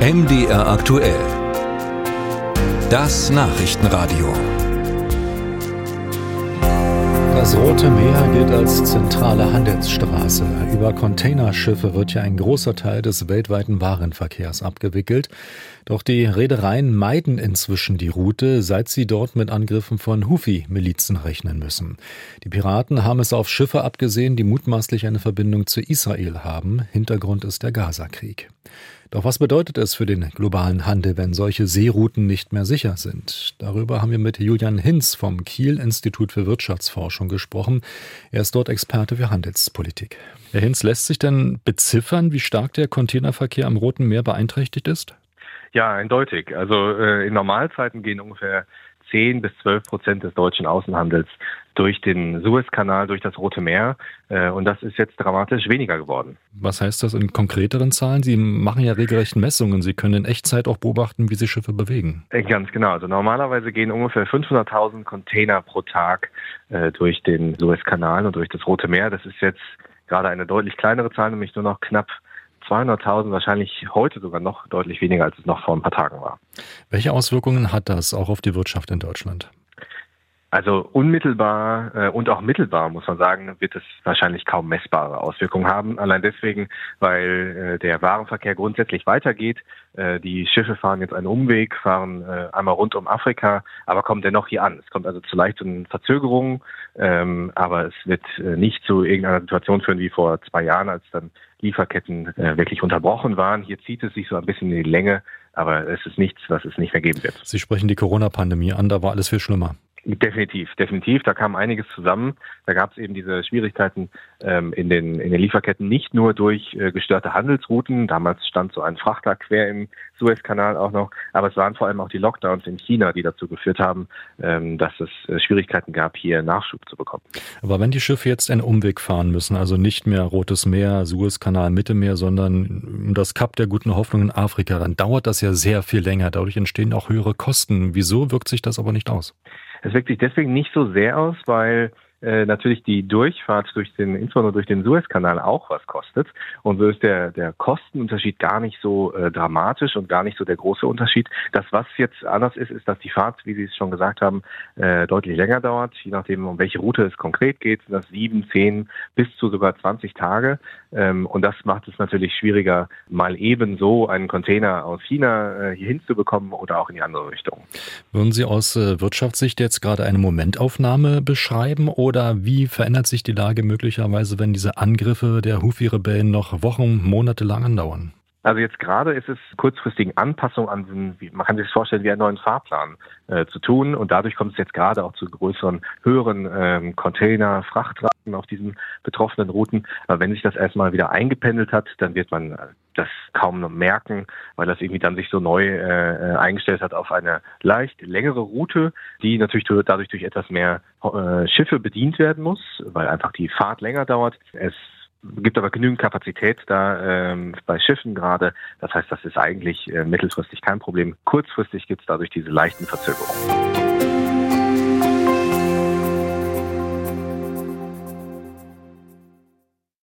MDR aktuell. Das Nachrichtenradio. Das Rote Meer gilt als zentrale Handelsstraße. Über Containerschiffe wird hier ein großer Teil des weltweiten Warenverkehrs abgewickelt. Doch die Reedereien meiden inzwischen die Route, seit sie dort mit Angriffen von Houthi-Milizen rechnen müssen. Die Piraten haben es auf Schiffe abgesehen, die mutmaßlich eine Verbindung zu Israel haben. Hintergrund ist der Gaza-Krieg. Doch was bedeutet es für den globalen Handel, wenn solche Seerouten nicht mehr sicher sind? Darüber haben wir mit Julian Hinz vom Kiel Institut für Wirtschaftsforschung gesprochen. Er ist dort Experte für Handelspolitik. Herr Hinz, lässt sich denn beziffern, wie stark der Containerverkehr am Roten Meer beeinträchtigt ist? Ja, eindeutig. Also äh, in Normalzeiten gehen ungefähr 10 bis 12 Prozent des deutschen Außenhandels durch den Suezkanal, durch das Rote Meer. Äh, und das ist jetzt dramatisch weniger geworden. Was heißt das in konkreteren Zahlen? Sie machen ja regelrecht Messungen. Sie können in Echtzeit auch beobachten, wie sich Schiffe bewegen. Äh, ganz genau. Also normalerweise gehen ungefähr 500.000 Container pro Tag äh, durch den Suezkanal und durch das Rote Meer. Das ist jetzt gerade eine deutlich kleinere Zahl, nämlich nur noch knapp 200.000, wahrscheinlich heute sogar noch deutlich weniger, als es noch vor ein paar Tagen war. Welche Auswirkungen hat das auch auf die Wirtschaft in Deutschland? Also unmittelbar äh, und auch mittelbar, muss man sagen, wird es wahrscheinlich kaum messbare Auswirkungen haben. Allein deswegen, weil äh, der Warenverkehr grundsätzlich weitergeht. Äh, die Schiffe fahren jetzt einen Umweg, fahren äh, einmal rund um Afrika, aber kommen dennoch hier an. Es kommt also zu leichten Verzögerungen, ähm, aber es wird äh, nicht zu irgendeiner Situation führen wie vor zwei Jahren, als dann Lieferketten äh, wirklich unterbrochen waren. Hier zieht es sich so ein bisschen in die Länge, aber es ist nichts, was es nicht mehr geben wird. Sie sprechen die Corona-Pandemie an, da war alles viel schlimmer. Definitiv, definitiv. Da kam einiges zusammen. Da gab es eben diese Schwierigkeiten ähm, in, den, in den Lieferketten nicht nur durch äh, gestörte Handelsrouten. Damals stand so ein Frachter quer im Suezkanal auch noch. Aber es waren vor allem auch die Lockdowns in China, die dazu geführt haben, ähm, dass es äh, Schwierigkeiten gab, hier Nachschub zu bekommen. Aber wenn die Schiffe jetzt einen Umweg fahren müssen, also nicht mehr Rotes Meer, Suezkanal, Mittelmeer, sondern das Kap der guten Hoffnung in Afrika, dann dauert das ja sehr viel länger. Dadurch entstehen auch höhere Kosten. Wieso wirkt sich das aber nicht aus? Es wirkt sich deswegen nicht so sehr aus, weil äh, natürlich die Durchfahrt durch den, insbesondere durch den Suezkanal auch was kostet. Und so ist der, der Kostenunterschied gar nicht so äh, dramatisch und gar nicht so der große Unterschied. Das, was jetzt anders ist, ist, dass die Fahrt, wie Sie es schon gesagt haben, äh, deutlich länger dauert. Je nachdem, um welche Route es konkret geht, sind das sieben, zehn bis zu sogar 20 Tage. Ähm, und das macht es natürlich schwieriger, mal ebenso einen Container aus China äh, hier hinzubekommen oder auch in die andere Richtung. Würden Sie aus äh, Wirtschaftssicht jetzt gerade eine Momentaufnahme beschreiben? Oder oder wie verändert sich die Lage möglicherweise, wenn diese Angriffe der Houthi-Rebellen noch Wochen, Monate lang andauern? Also jetzt gerade ist es kurzfristigen Anpassung an man kann sich das vorstellen, wie einen neuen Fahrplan äh, zu tun. Und dadurch kommt es jetzt gerade auch zu größeren, höheren ähm, Container, Frachtraten auf diesen betroffenen Routen. Aber wenn sich das erstmal wieder eingependelt hat, dann wird man das kaum noch merken, weil das irgendwie dann sich so neu äh, eingestellt hat auf eine leicht längere Route, die natürlich dadurch durch etwas mehr äh, Schiffe bedient werden muss, weil einfach die Fahrt länger dauert. Es gibt aber genügend Kapazität da ähm, bei Schiffen gerade. Das heißt, das ist eigentlich äh, mittelfristig kein Problem. Kurzfristig gibt es dadurch diese leichten Verzögerungen.